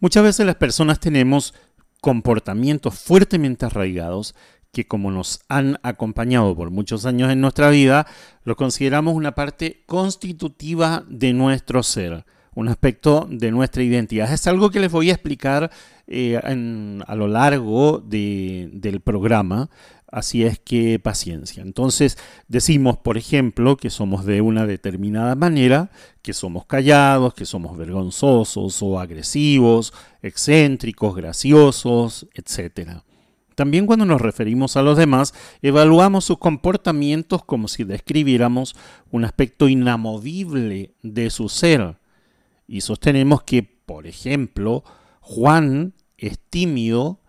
Muchas veces las personas tenemos comportamientos fuertemente arraigados que como nos han acompañado por muchos años en nuestra vida, lo consideramos una parte constitutiva de nuestro ser, un aspecto de nuestra identidad. Es algo que les voy a explicar eh, a lo largo del programa, Así es que paciencia. Entonces decimos, por ejemplo, que somos de una determinada manera, que somos callados, que somos vergonzosos o agresivos, excéntricos, graciosos, etc. También cuando nos referimos a los demás, evaluamos sus comportamientos como si describiéramos un aspecto inamovible de su ser. Y sostenemos que, por ejemplo, Juan es tímido,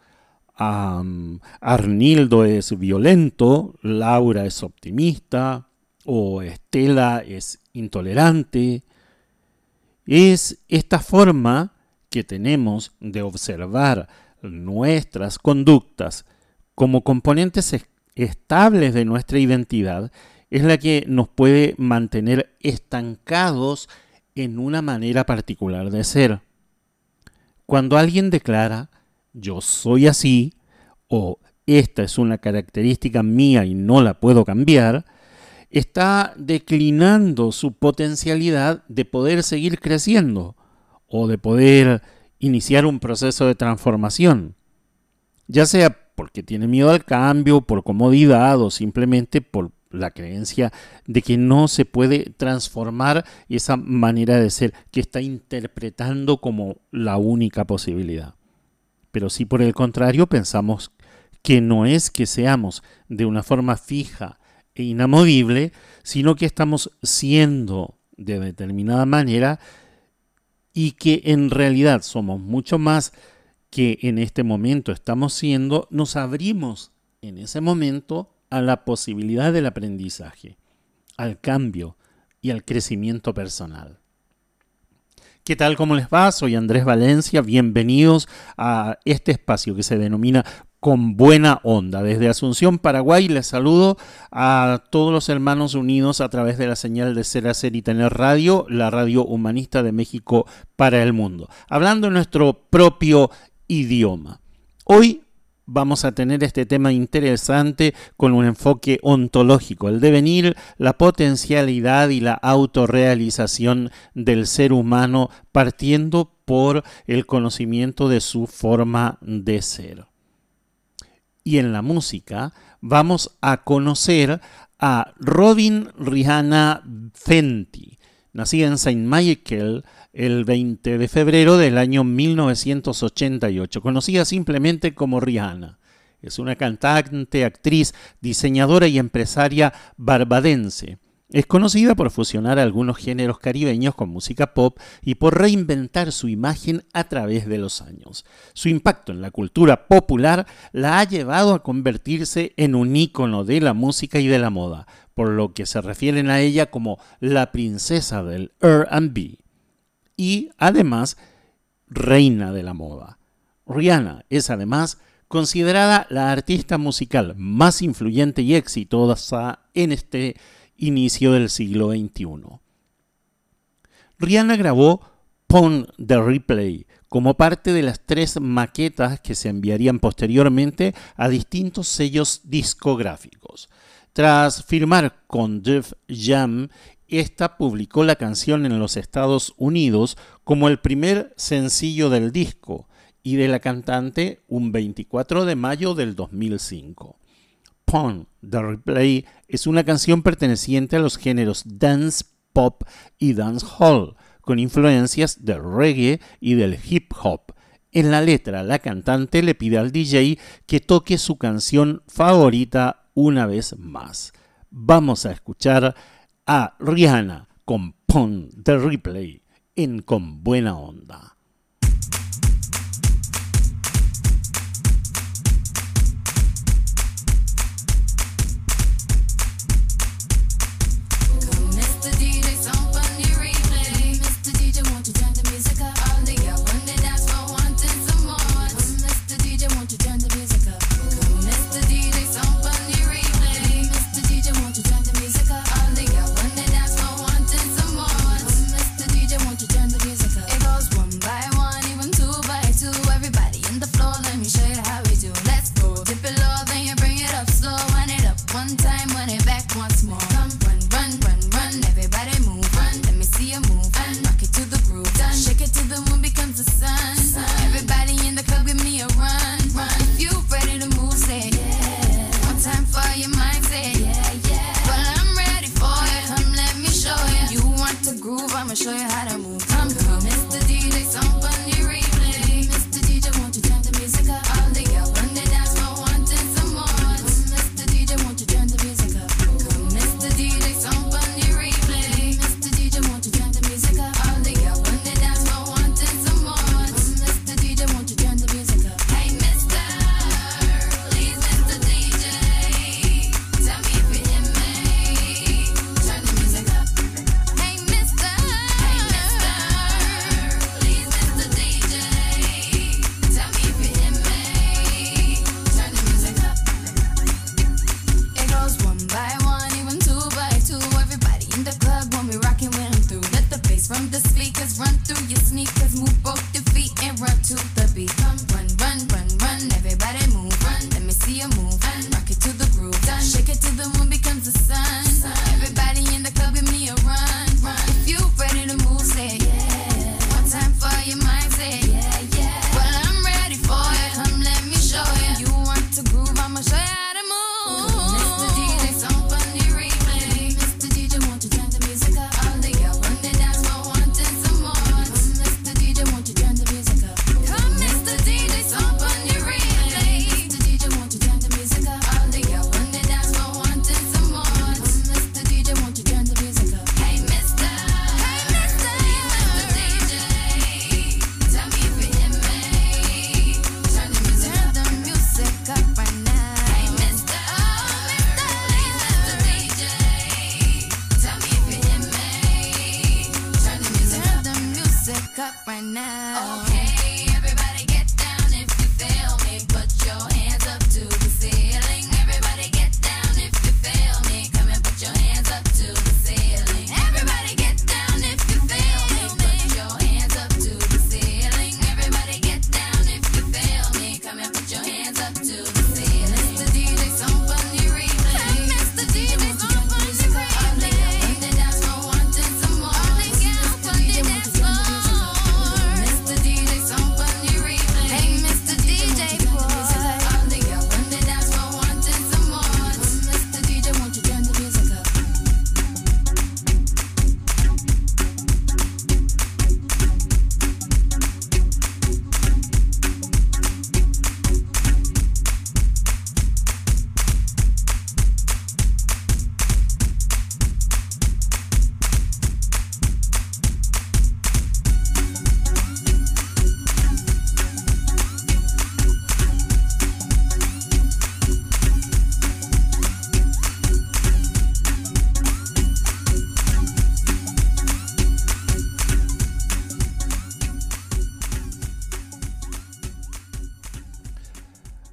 Arnildo es violento, Laura es optimista o Estela es intolerante. Es esta forma que tenemos de observar nuestras conductas como componentes estables de nuestra identidad es la que nos puede mantener estancados en una manera particular de ser. Cuando alguien declara yo soy así o esta es una característica mía y no la puedo cambiar, está declinando su potencialidad de poder seguir creciendo o de poder iniciar un proceso de transformación, ya sea porque tiene miedo al cambio, por comodidad o simplemente por la creencia de que no se puede transformar esa manera de ser que está interpretando como la única posibilidad. Pero si por el contrario pensamos que no es que seamos de una forma fija e inamovible, sino que estamos siendo de determinada manera y que en realidad somos mucho más que en este momento estamos siendo, nos abrimos en ese momento a la posibilidad del aprendizaje, al cambio y al crecimiento personal. ¿Qué tal? ¿Cómo les va? Soy Andrés Valencia. Bienvenidos a este espacio que se denomina Con Buena Onda. Desde Asunción, Paraguay, les saludo a todos los hermanos unidos a través de la señal de Ser, Hacer y Tener Radio, la radio humanista de México para el mundo. Hablando en nuestro propio idioma. Hoy vamos a tener este tema interesante con un enfoque ontológico, el devenir, la potencialidad y la autorrealización del ser humano partiendo por el conocimiento de su forma de ser. Y en la música vamos a conocer a Robin Rihanna Fenty, nacida en Saint Michael, el 20 de febrero del año 1988, conocida simplemente como Rihanna. Es una cantante, actriz, diseñadora y empresaria barbadense. Es conocida por fusionar algunos géneros caribeños con música pop y por reinventar su imagen a través de los años. Su impacto en la cultura popular la ha llevado a convertirse en un ícono de la música y de la moda, por lo que se refieren a ella como la princesa del R&B y además reina de la moda. Rihanna es además considerada la artista musical más influyente y exitosa en este inicio del siglo XXI. Rihanna grabó Pon the Replay como parte de las tres maquetas que se enviarían posteriormente a distintos sellos discográficos. Tras firmar con Def Jam esta publicó la canción en los Estados Unidos como el primer sencillo del disco y de la cantante un 24 de mayo del 2005. Pon The Replay es una canción perteneciente a los géneros dance, pop y dance hall, con influencias del reggae y del hip hop. En la letra, la cantante le pide al DJ que toque su canción favorita una vez más. Vamos a escuchar a Rihanna con Pon the Replay en Con Buena Onda.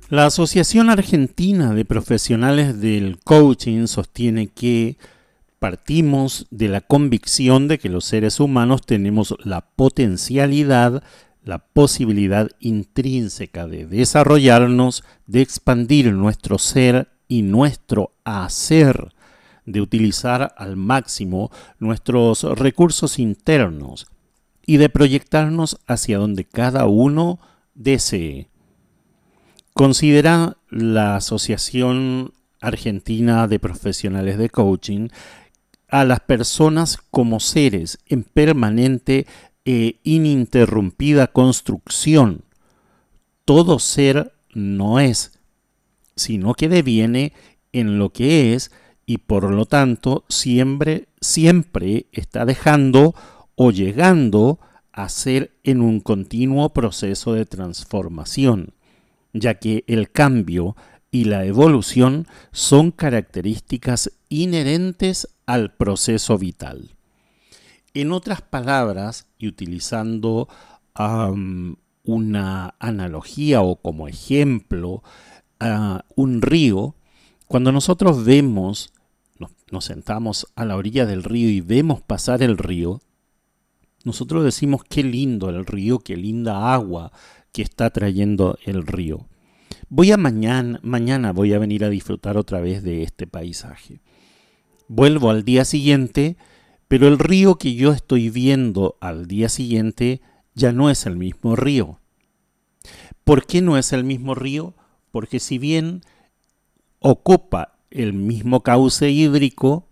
La Asociación Argentina de Profesionales del Coaching sostiene que partimos de la convicción de que los seres humanos tenemos la potencialidad, la posibilidad intrínseca de desarrollarnos, de expandir nuestro ser y nuestro hacer, de utilizar al máximo nuestros recursos internos y de proyectarnos hacia donde cada uno desee. Considera la Asociación Argentina de Profesionales de Coaching a las personas como seres en permanente e ininterrumpida construcción. Todo ser no es, sino que deviene en lo que es y por lo tanto siempre, siempre está dejando o llegando a ser en un continuo proceso de transformación, ya que el cambio y la evolución son características inherentes al proceso vital. En otras palabras, y utilizando una analogía o como ejemplo, un río, cuando nosotros vemos, nos sentamos a la orilla del río y vemos pasar el río, nosotros decimos qué lindo el río, qué linda agua que está trayendo el río. Voy a mañana, mañana voy a venir a disfrutar otra vez de este paisaje. Vuelvo al día siguiente, pero el río que yo estoy viendo al día siguiente ya no es el mismo río. ¿Por qué no es el mismo río? Porque si bien ocupa el mismo cauce hídrico,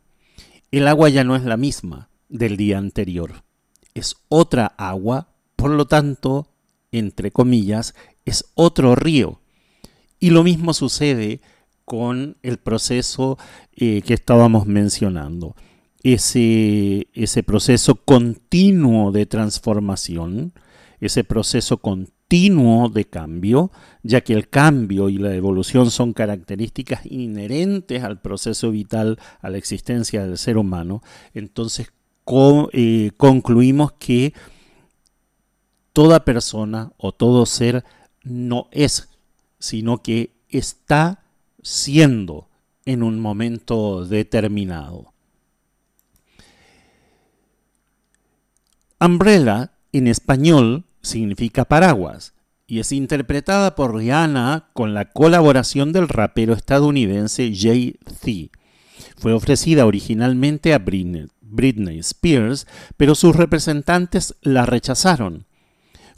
el agua ya no es la misma del día anterior es otra agua, por lo tanto, entre comillas, es otro río. Y lo mismo sucede con el proceso eh, que estábamos mencionando. Ese, ese proceso continuo de transformación, ese proceso continuo de cambio, ya que el cambio y la evolución son características inherentes al proceso vital, a la existencia del ser humano, entonces eh, concluimos que toda persona o todo ser no es, sino que está siendo en un momento determinado. Umbrella en español significa paraguas y es interpretada por Rihanna con la colaboración del rapero estadounidense Jay-Z. Fue ofrecida originalmente a Britney, Britney Spears, pero sus representantes la rechazaron.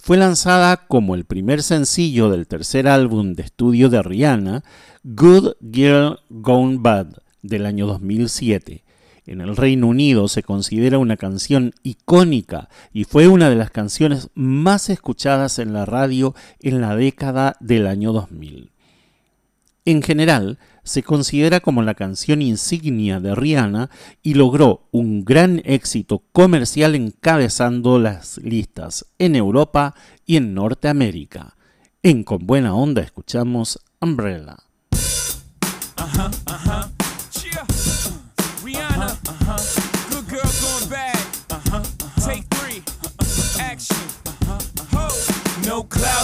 Fue lanzada como el primer sencillo del tercer álbum de estudio de Rihanna, Good Girl Gone Bad, del año 2007. En el Reino Unido se considera una canción icónica y fue una de las canciones más escuchadas en la radio en la década del año 2000. En general, se considera como la canción insignia de Rihanna y logró un gran éxito comercial encabezando las listas en Europa y en Norteamérica. En Con Buena Onda escuchamos Umbrella.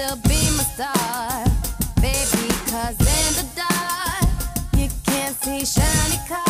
Still be my star, baby. Cause in the dark, you can't see shiny cars,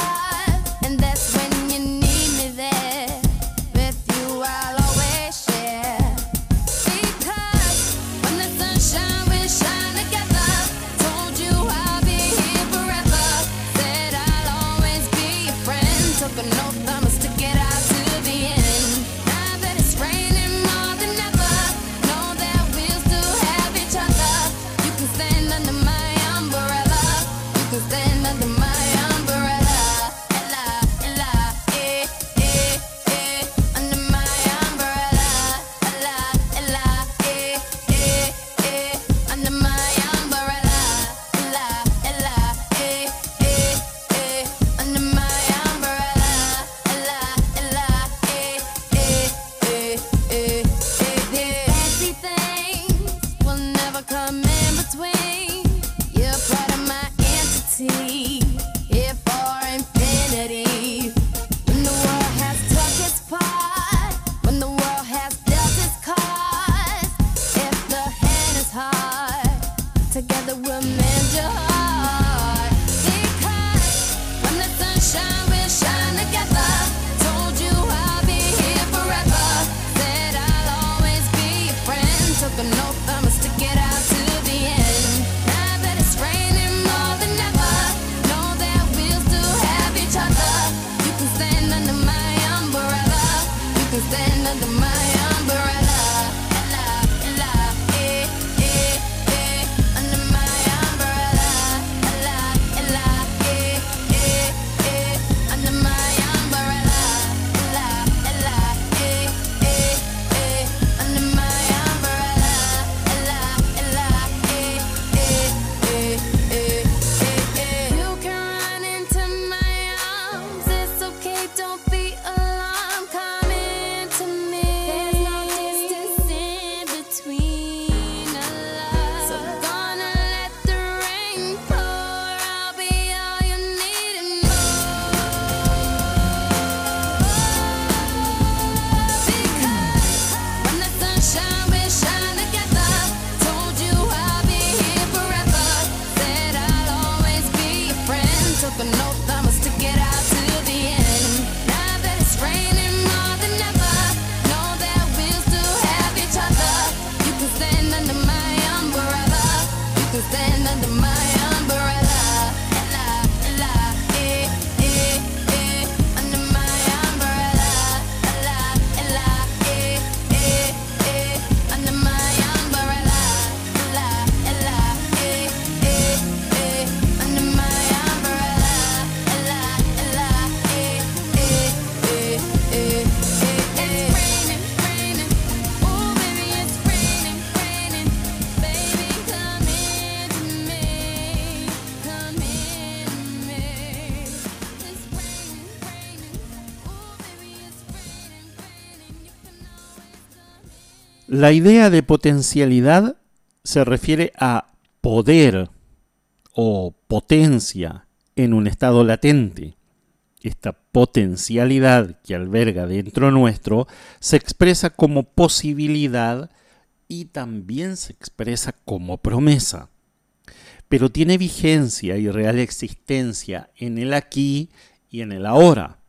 La idea de potencialidad se refiere a poder o potencia en un estado latente. Esta potencialidad que alberga dentro nuestro se expresa como posibilidad y también se expresa como promesa. Pero tiene vigencia y real existencia en el aquí y en el ahora,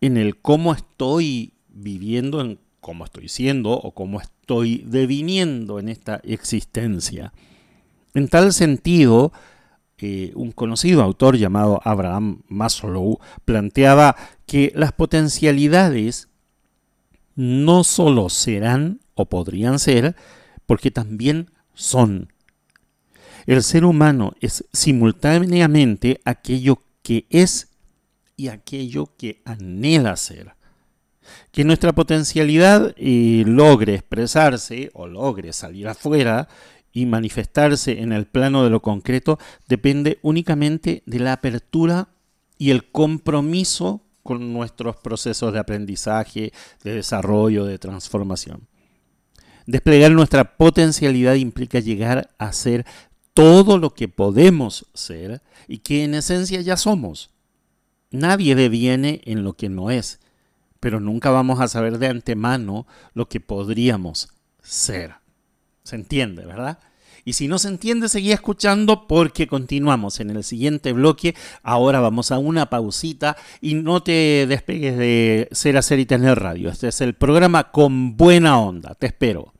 en el cómo estoy viviendo, en cómo estoy siendo o cómo estoy deviniendo en esta existencia. En tal sentido, eh, un conocido autor llamado Abraham Maslow planteaba que las potencialidades no solo serán o podrían ser, porque también son. El ser humano es simultáneamente aquello que es y aquello que anhela ser. Que nuestra potencialidad eh, logre expresarse o logre salir afuera y manifestarse en el plano de lo concreto depende únicamente de la apertura y el compromiso con nuestros procesos de aprendizaje, de desarrollo, de transformación. Desplegar nuestra potencialidad implica llegar a ser todo lo que podemos ser y que en esencia ya somos. Nadie deviene en lo que no es, pero nunca vamos a saber de antemano lo que podríamos ser. ¿Se entiende, verdad? Y si no se entiende, seguí escuchando porque continuamos en el siguiente bloque. Ahora vamos a una pausita y no te despegues de Ser, Hacer y Tener Radio. Este es el programa con buena onda. Te espero.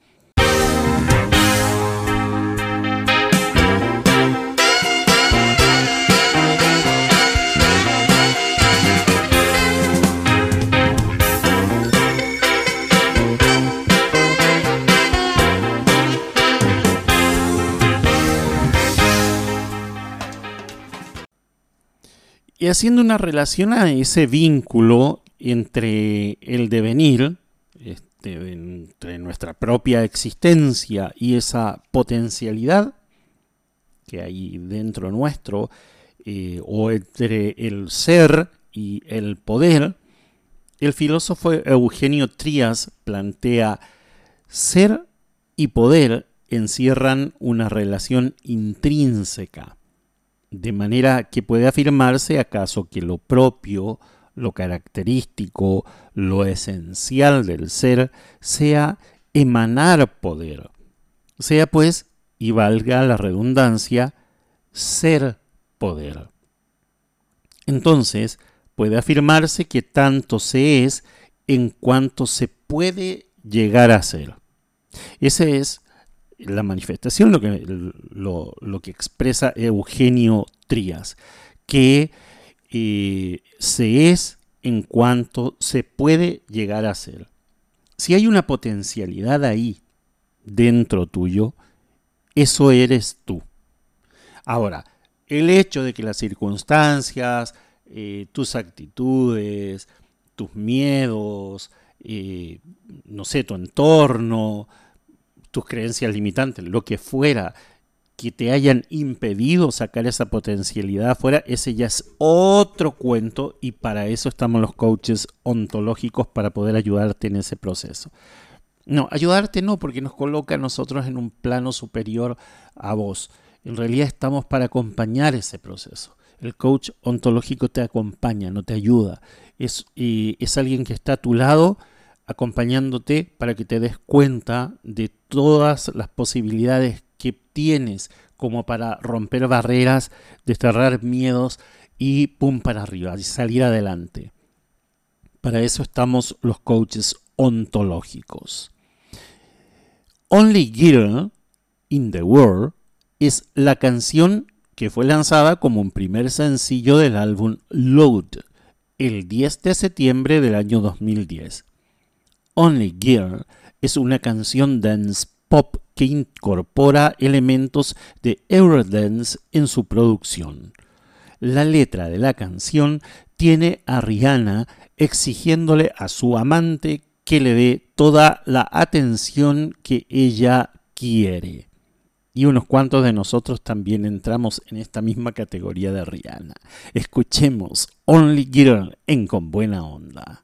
Y haciendo una relación a ese vínculo entre el devenir, este, entre nuestra propia existencia y esa potencialidad que hay dentro nuestro, eh, o entre el ser y el poder, el filósofo Eugenio Trías plantea ser y poder encierran una relación intrínseca de manera que puede afirmarse acaso que lo propio, lo característico, lo esencial del ser sea emanar poder, sea pues, y valga la redundancia, ser poder. Entonces, puede afirmarse que tanto se es en cuanto se puede llegar a ser. Ese es la manifestación, lo que, lo, que expresa Eugenio Trías, que eh, se es en cuanto se puede llegar a ser. Si hay una potencialidad ahí dentro tuyo, eso eres tú. Ahora, el hecho de que las circunstancias, eh, tus actitudes, tus miedos, eh, no sé, tu entorno, tus creencias limitantes, lo que fuera, que te hayan impedido sacar esa potencialidad afuera, ese ya es otro cuento y para eso estamos los coaches ontológicos para poder ayudarte en ese proceso. No, ayudarte no, porque nos coloca a nosotros en un plano superior a vos. En realidad estamos para acompañar ese proceso. El coach ontológico te acompaña, no te ayuda. Es, es alguien que está a tu lado acompañándote para que te des cuenta de todas las posibilidades que tienes como para romper barreras, desterrar miedos y pum para arriba, y salir adelante. Para eso estamos los coaches ontológicos. Only Girl in the World es la canción que fue lanzada como un primer sencillo del álbum Load el 10 de septiembre del año 2010. Only Girl es una canción dance pop que incorpora elementos de Eurodance en su producción. La letra de la canción tiene a Rihanna exigiéndole a su amante que le dé toda la atención que ella quiere. Y unos cuantos de nosotros también entramos en esta misma categoría de Rihanna. Escuchemos Only Girl en Con Buena Onda.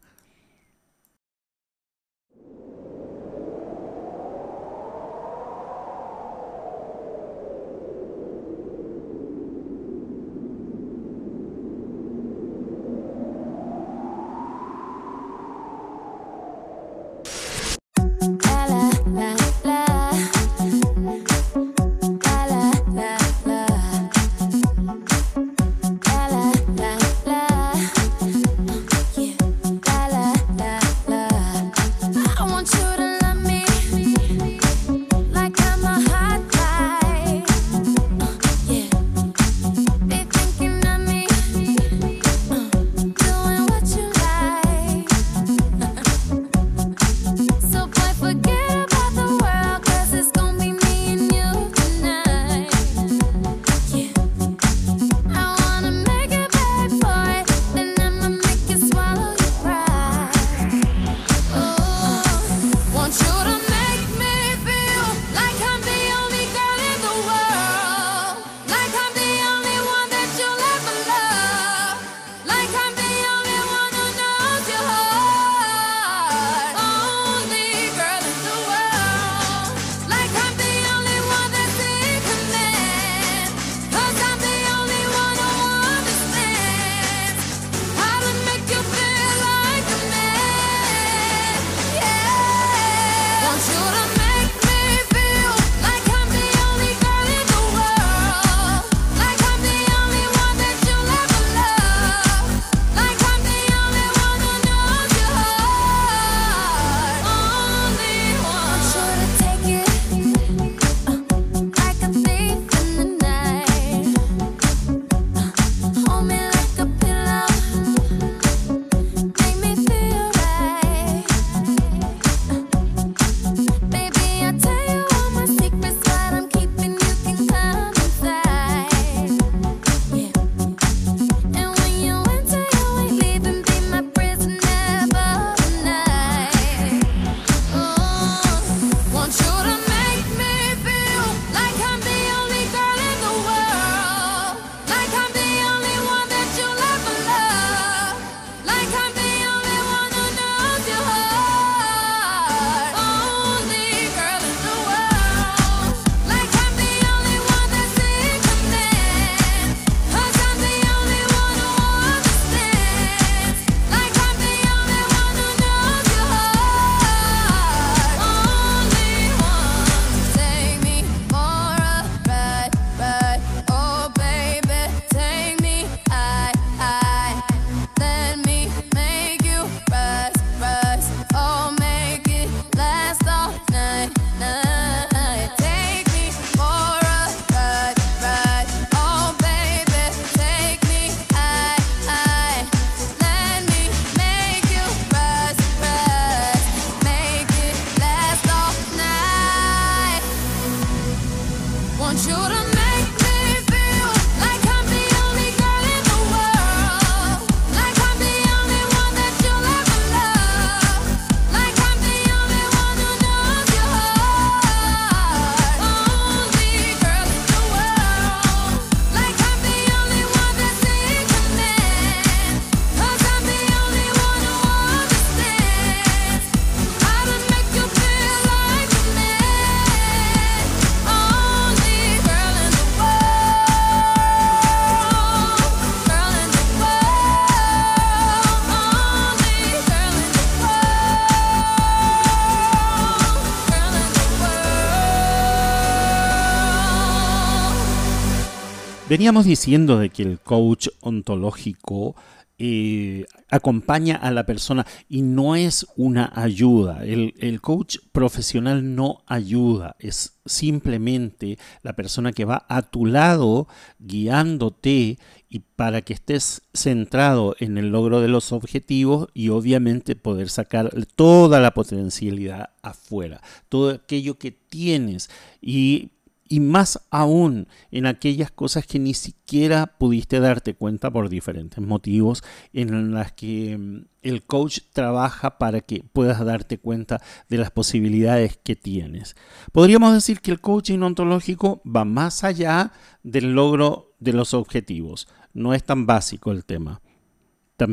Veníamos diciendo de que el coach ontológico eh, acompaña a la persona y no es una ayuda. El, el, coach profesional no ayuda, es simplemente la persona que va a tu lado guiándote y para que estés centrado en el logro de los objetivos y obviamente poder sacar toda la potencialidad afuera, todo aquello que tienes y y más aún en aquellas cosas que ni siquiera pudiste darte cuenta por diferentes motivos en las que mm, el coach trabaja para que puedas darte cuenta de las posibilidades que tienes. Podríamos decir que el coaching ontológico va más allá del logro de los objetivos. No es tan básico el tema.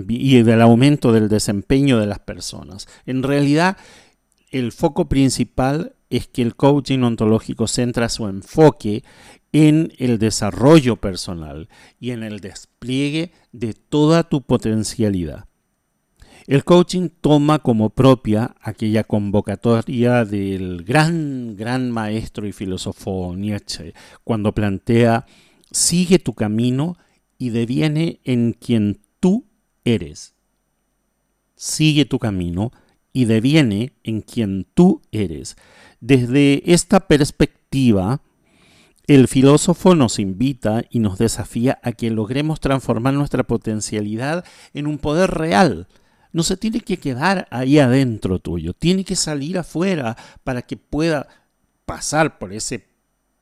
y del aumento del desempeño de las personas. En realidad, el foco principal es que el coaching ontológico centra su enfoque en el desarrollo personal y en el despliegue de toda tu potencialidad. El coaching toma como propia aquella convocatoria del gran, gran maestro y filósofo Nietzsche, cuando plantea, sigue tu camino y deviene en quien tú eres. Sigue tu camino y deviene en quien tú eres. Desde esta perspectiva, el filósofo nos invita y nos desafía a que logremos transformar nuestra potencialidad en un poder real. No se tiene que quedar ahí adentro tuyo, tiene que salir afuera para que pueda pasar por ese,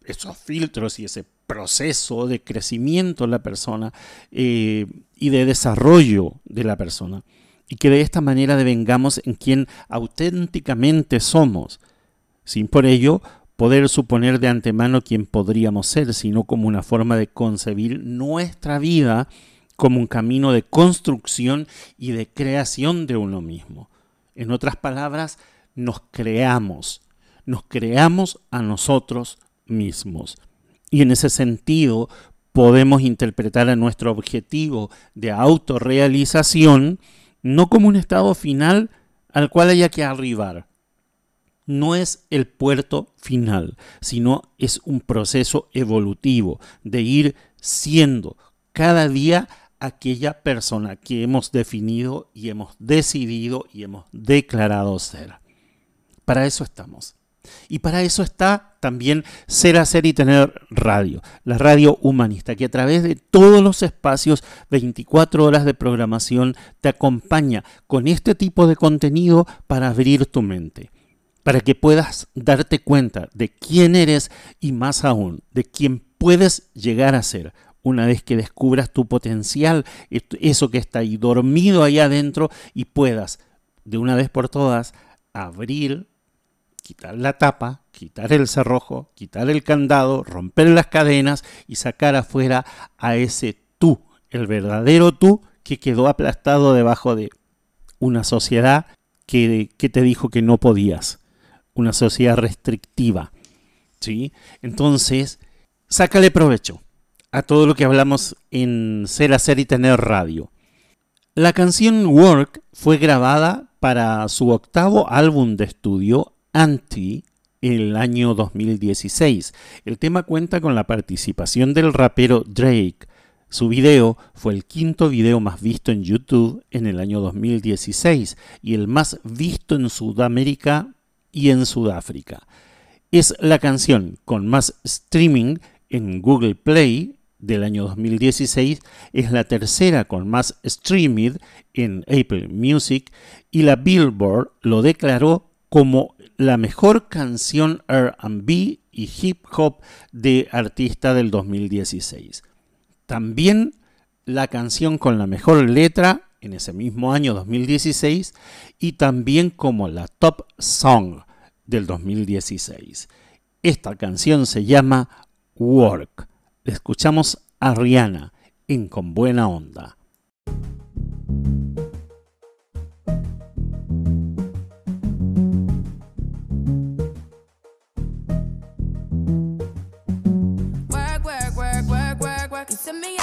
esos filtros y ese proceso de crecimiento de la persona eh, y de desarrollo de la persona. Y que de esta manera devengamos en quien auténticamente somos sin por ello poder suponer de antemano quién podríamos ser, sino como una forma de concebir nuestra vida como un camino de construcción y de creación de uno mismo. En otras palabras, nos creamos, nos creamos a nosotros mismos. Y en ese sentido podemos interpretar a nuestro objetivo de autorrealización no como un estado final al cual haya que arribar, no es el puerto final, sino es un proceso evolutivo de ir siendo cada día aquella persona que hemos definido y hemos decidido y hemos declarado ser. Para eso estamos. Y para eso está también Ser, Hacer y Tener Radio, la radio humanista, que a través de todos los espacios, 24 horas de programación, te acompaña con este tipo de contenido para abrir tu mente para que puedas darte cuenta de quién eres y más aún de quién puedes llegar a ser una vez que descubras tu potencial, eso que está ahí dormido ahí adentro y puedas de una vez por todas abrir, quitar la tapa, quitar el cerrojo, quitar el candado, romper las cadenas y sacar afuera a ese tú, el verdadero tú que quedó aplastado debajo de una sociedad que, que te dijo que no podías una sociedad restrictiva. ¿sí? Entonces, sácale provecho a todo lo que hablamos en Ser, Hacer y Tener Radio. La canción Work fue grabada para su octavo álbum de estudio, Anti, el año 2016. El tema cuenta con la participación del rapero Drake. Su video fue el quinto video más visto en YouTube en el año 2016 y el más visto en Sudamérica y en Sudáfrica. Es la canción con más streaming en Google Play del año 2016, es la tercera con más streaming en Apple Music y la Billboard lo declaró como la mejor canción RB y hip hop de artista del 2016. También la canción con la mejor letra en ese mismo año 2016 y también como la top song del 2016. Esta canción se llama Work. Escuchamos a Rihanna en Con Buena Onda. to me.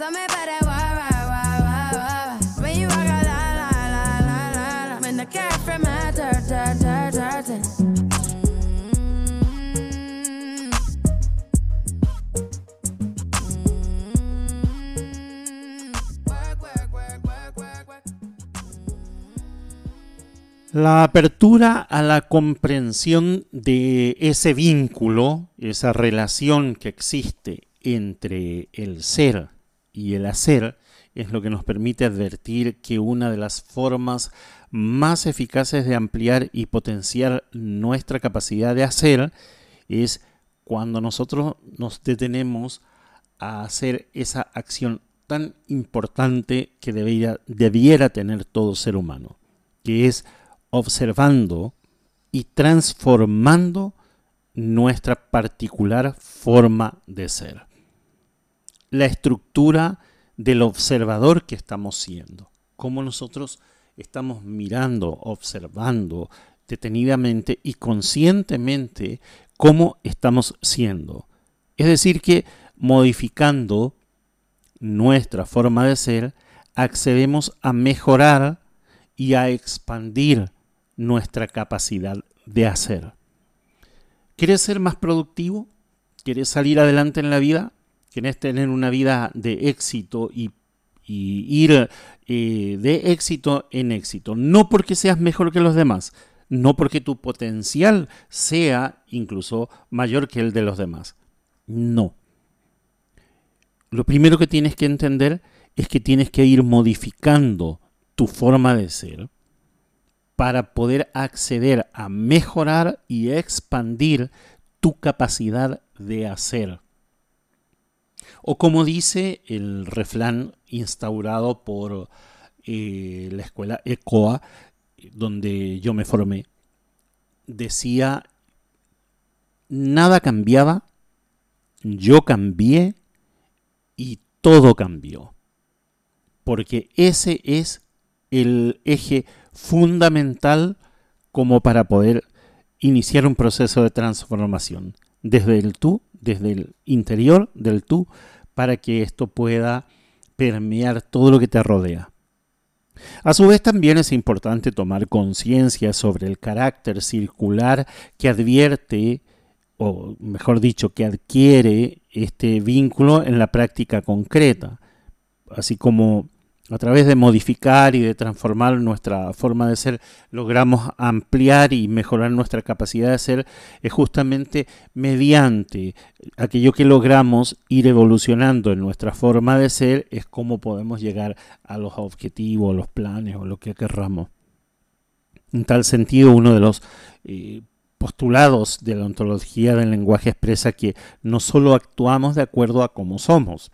my. La apertura a la comprensión de ese vínculo, esa relación que existe entre el ser y el hacer, es lo que nos permite advertir que una de las formas más eficaces de ampliar y potenciar nuestra capacidad de hacer es cuando nosotros nos detenemos a hacer esa acción tan importante que debiera, debiera tener todo ser humano, que es observando y transformando nuestra particular forma de ser. La estructura del observador que estamos siendo. Cómo nosotros estamos mirando, observando detenidamente y conscientemente cómo estamos siendo. Es decir, que modificando nuestra forma de ser, accedemos a mejorar y a expandir nuestra capacidad de hacer. ¿Quieres ser más productivo? ¿Quieres salir adelante en la vida? Querés tener una vida de éxito y, ir eh, de éxito en éxito, no porque seas mejor que los demás, no porque tu potencial sea incluso mayor que el de los demás. No. Lo primero que tienes que entender es que tienes que ir modificando tu forma de ser para poder acceder a mejorar y expandir tu capacidad de hacer. O como dice el refrán instaurado por eh, la escuela ECOA, donde yo me formé, decía, nada cambiaba, yo cambié y todo cambió. Porque ese es el eje fundamental como para poder iniciar un proceso de transformación desde el tú, desde el interior del tú, para que esto pueda permear todo lo que te rodea. A su vez también es importante tomar conciencia sobre el carácter circular que advierte, o mejor dicho, que adquiere este vínculo en la práctica concreta, así como a través de modificar y de transformar nuestra forma de ser, logramos ampliar y mejorar nuestra capacidad de ser, es justamente mediante aquello que logramos ir evolucionando en nuestra forma de ser, es como podemos llegar a los objetivos, los planes o lo que querramos. En tal sentido, uno de los eh, postulados de la ontología del lenguaje expresa que no solo actuamos de acuerdo a cómo somos,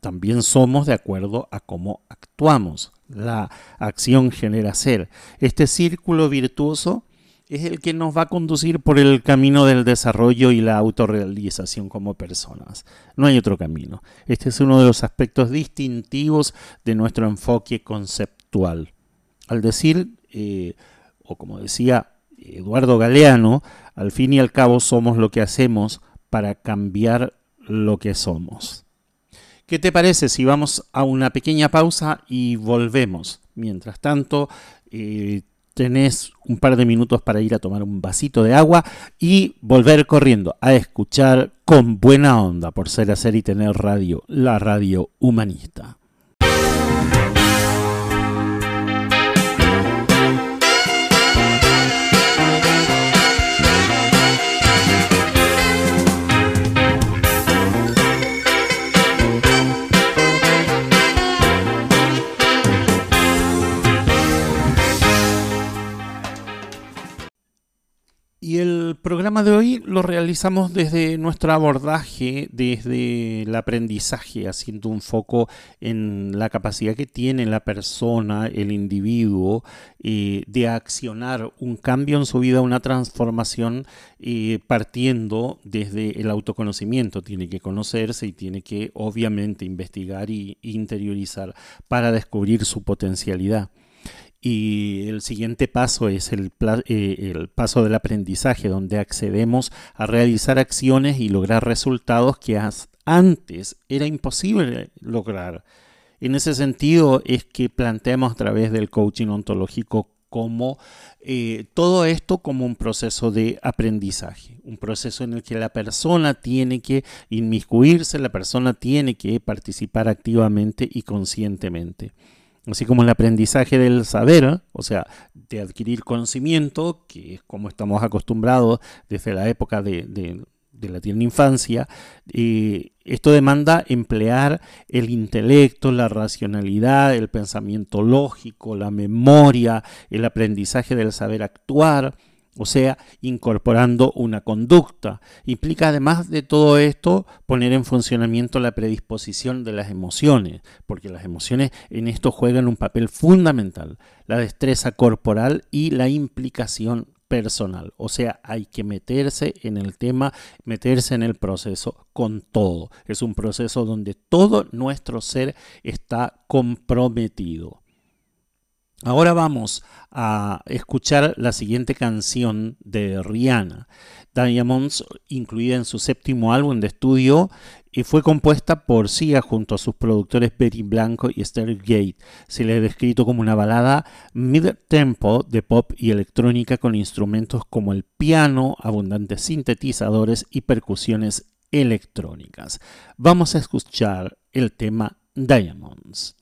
también somos de acuerdo a cómo actuamos. La acción genera ser. Este círculo virtuoso es el que nos va a conducir por el camino del desarrollo y la autorrealización como personas. No hay otro camino. Este es uno de los aspectos distintivos de nuestro enfoque conceptual. Al decir, eh, o como decía Eduardo Galeano, al fin y al cabo somos lo que hacemos para cambiar lo que somos. ¿Qué te parece si vamos a una pequeña pausa y volvemos? Mientras tanto, eh, tenés un par de minutos para ir a tomar un vasito de agua y volver corriendo a escuchar con buena onda por ser hacer y tener radio, la radio humanista. El programa de hoy lo realizamos desde nuestro abordaje, desde el aprendizaje, haciendo un foco en la capacidad que tiene la persona, el individuo, eh, de accionar un cambio en su vida, una transformación, eh, partiendo desde el autoconocimiento. Tiene que conocerse y tiene que, obviamente, investigar e interiorizar para descubrir su potencialidad. Y el siguiente paso es el, eh, el, paso del aprendizaje, donde accedemos a realizar acciones y lograr resultados que antes era imposible lograr. En ese sentido es que planteamos a través del coaching ontológico como eh, todo esto como un proceso de aprendizaje, un proceso en el que la persona tiene que inmiscuirse, la persona tiene que participar activamente y conscientemente así como el aprendizaje del saber, o sea, de adquirir conocimiento, que es como estamos acostumbrados desde la época de, la tierna infancia, eh, esto demanda emplear el intelecto, la racionalidad, el pensamiento lógico, la memoria, el aprendizaje del saber actuar, o sea, incorporando una conducta. Implica además de todo esto poner en funcionamiento la predisposición de las emociones, porque las emociones en esto juegan un papel fundamental, la destreza corporal y la implicación personal. O sea, hay que meterse en el tema, meterse en el proceso con todo. Es un proceso donde todo nuestro ser está comprometido. Ahora vamos a escuchar la siguiente canción de Rihanna. Diamonds, incluida en su séptimo álbum de estudio, y fue compuesta por Sia junto a sus productores Betty Blanco y Esther Gate. Se le ha descrito como una balada mid-tempo de pop y electrónica con instrumentos como el piano, abundantes sintetizadores y percusiones electrónicas. Vamos a escuchar el tema Diamonds.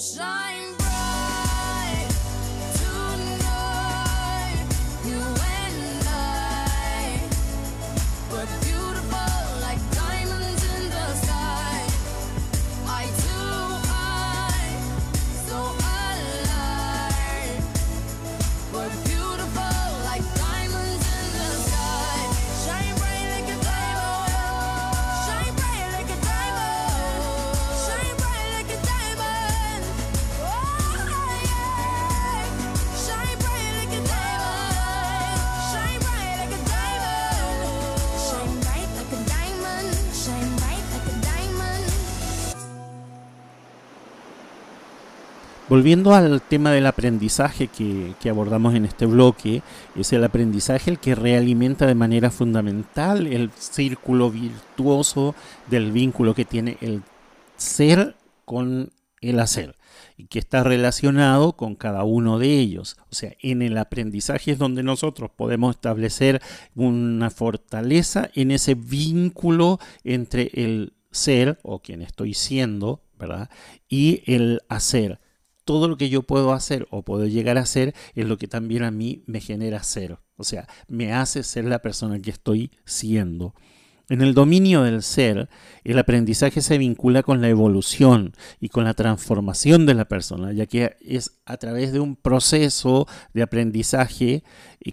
shine. Volviendo al tema del aprendizaje que, abordamos en este bloque, es el aprendizaje el que realimenta de manera fundamental el círculo virtuoso del vínculo que tiene el ser con el hacer y que está relacionado con cada uno de ellos. O sea, en el aprendizaje es donde nosotros podemos establecer una fortaleza en ese vínculo entre el ser o quien estoy siendo, ¿verdad? Y el hacer todo lo que yo puedo hacer o puedo llegar a ser es lo que también a mí me genera ser. O sea, me hace ser la persona que estoy siendo. En el dominio del ser, el aprendizaje se vincula con la evolución y con la transformación de la persona, ya que es a través de un proceso de aprendizaje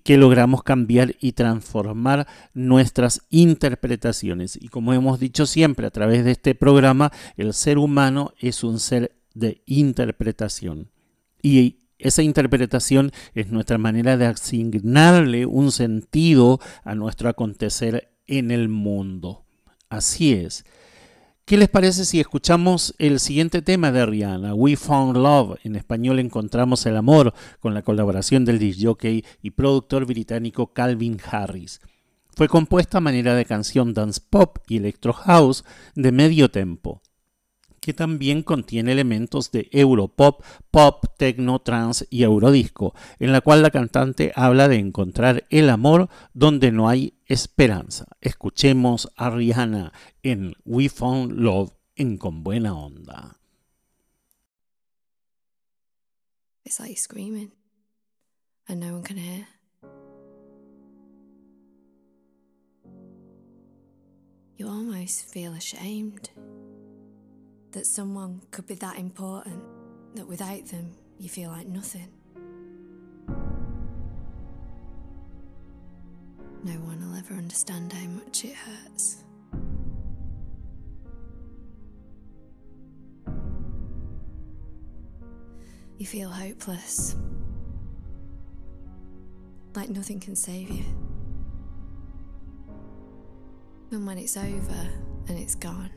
que logramos cambiar y transformar nuestras interpretaciones. Y como hemos dicho siempre a través de este programa, el ser humano es un ser de interpretación. Y esa interpretación es nuestra manera de asignarle un sentido a nuestro acontecer en el mundo. Así es. ¿Qué les parece si escuchamos el siguiente tema de Rihanna, We Found Love? En español encontramos el amor, con la colaboración del disjockey y productor británico Calvin Harris. Fue compuesta a manera de canción dance pop y electro house de medio tempo que también contiene elementos de Europop, pop, techno, trance y eurodisco, en la cual la cantante habla de encontrar el amor donde no hay esperanza. Escuchemos a Rihanna en We Found Love en Con Buena Onda. It's like screaming and no one can hear. You almost feel ashamed. That someone could be that important that without them you feel like nothing. No one will ever understand how much it hurts. You feel hopeless, like nothing can save you. And when it's over and it's gone,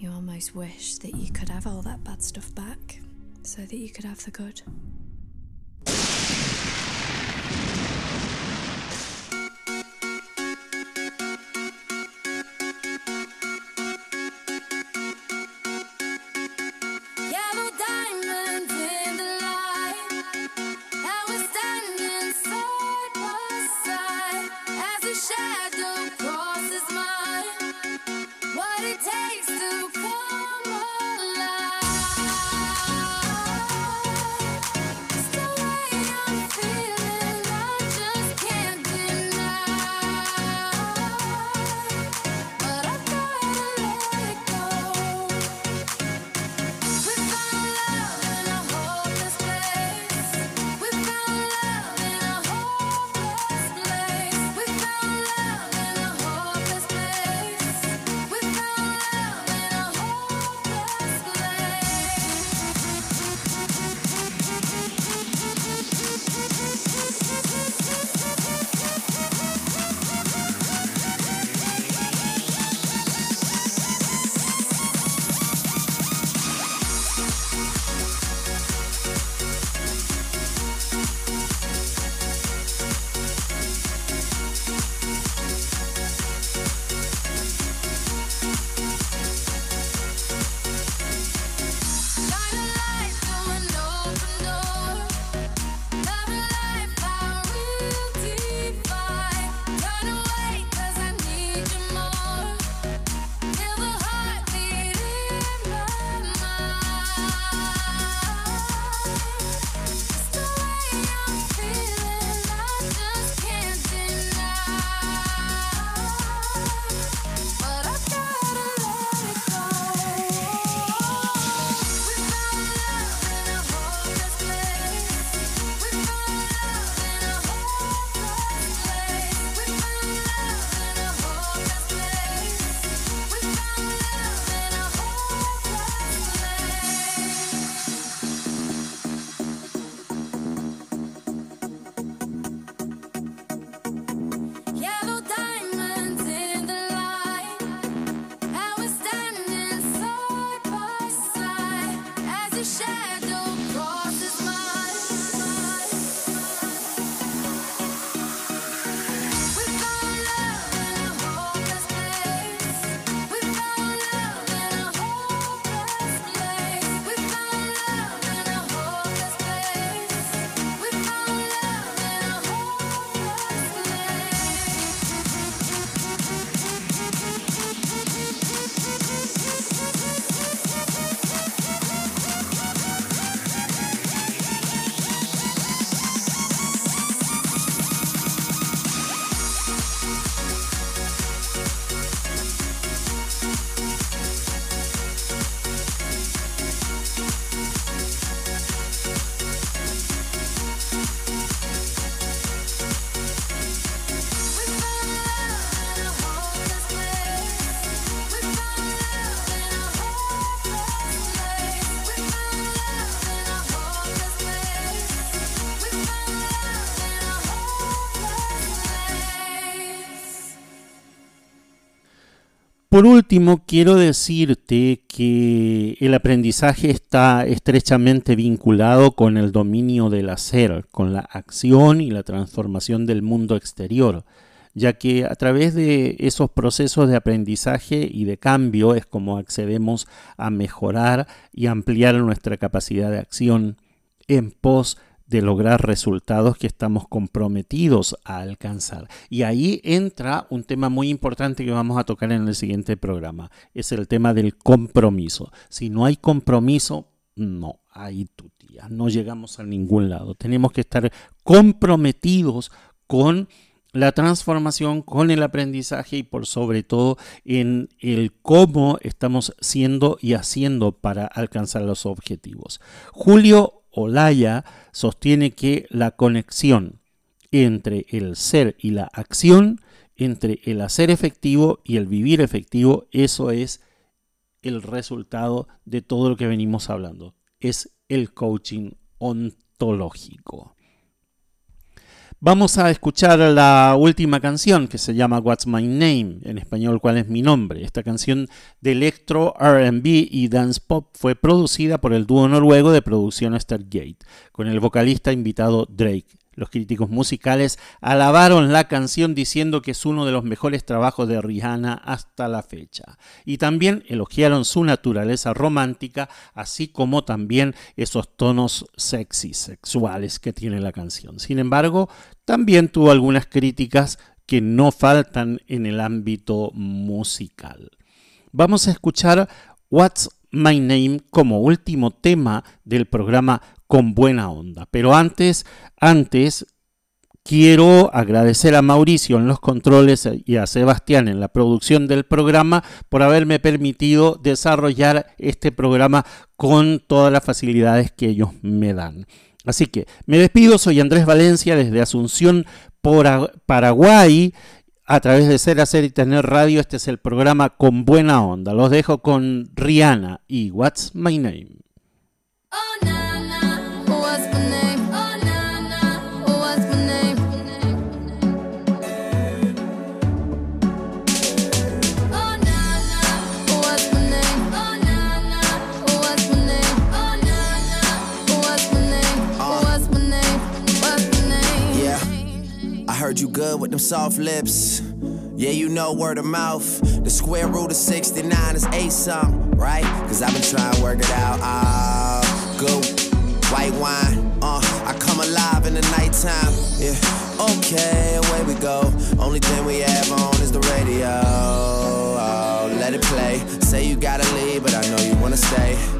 you almost wish that you could have all that bad stuff back so that you could have the good. Por último, quiero decirte que el aprendizaje está estrechamente vinculado con el dominio del hacer, con la acción y la transformación del mundo exterior, ya que a través de esos procesos de aprendizaje y de cambio es como accedemos a mejorar y ampliar nuestra capacidad de acción en pos de lograr resultados que estamos comprometidos a alcanzar. Y ahí entra un tema muy importante que vamos a tocar en el siguiente programa. Es el tema del compromiso. Si no hay compromiso, no, hay tía, no llegamos a ningún lado. Tenemos que estar comprometidos con la transformación, con el aprendizaje y por sobre todo en el cómo estamos siendo y haciendo para alcanzar los objetivos. Julio Olaya sostiene que la conexión entre el ser y la acción, entre el hacer efectivo y el vivir efectivo, eso es el resultado de todo lo que venimos hablando. Es el coaching ontológico. Vamos a escuchar la última canción que se llama What's My Name, en español ¿Cuál es mi nombre? Esta canción de electro, RB y dance pop fue producida por el dúo noruego de producción Stargate, con el vocalista invitado Drake. Los críticos musicales alabaron la canción diciendo que es uno de los mejores trabajos de Rihanna hasta la fecha. Y también elogiaron su naturaleza romántica, así como también esos tonos sexy, sexuales que tiene la canción. Sin embargo, también tuvo algunas críticas que no faltan en el ámbito musical. Vamos a escuchar What's My Name como último tema del programa con buena onda. Pero antes, antes quiero agradecer a Mauricio en los controles y a Sebastián en la producción del programa por haberme permitido desarrollar este programa con todas las facilidades que ellos me dan. Así que me despido, soy Andrés Valencia desde Asunción, Paraguay. A través de Ser, Hacer y Tener Radio, este es el programa Con Buena Onda. Los dejo con Rihanna y What's My Name. Oh, heard you good with them soft lips. Yeah, you know word of mouth. The square root of 69 is 8 something, right? Cause I've been trying to work it out. Ah, uh, good white wine. Uh, I come alive in the nighttime. Yeah, okay, away we go. Only thing we have on is the radio. Oh, let it play. Say you gotta leave, but I know you wanna stay.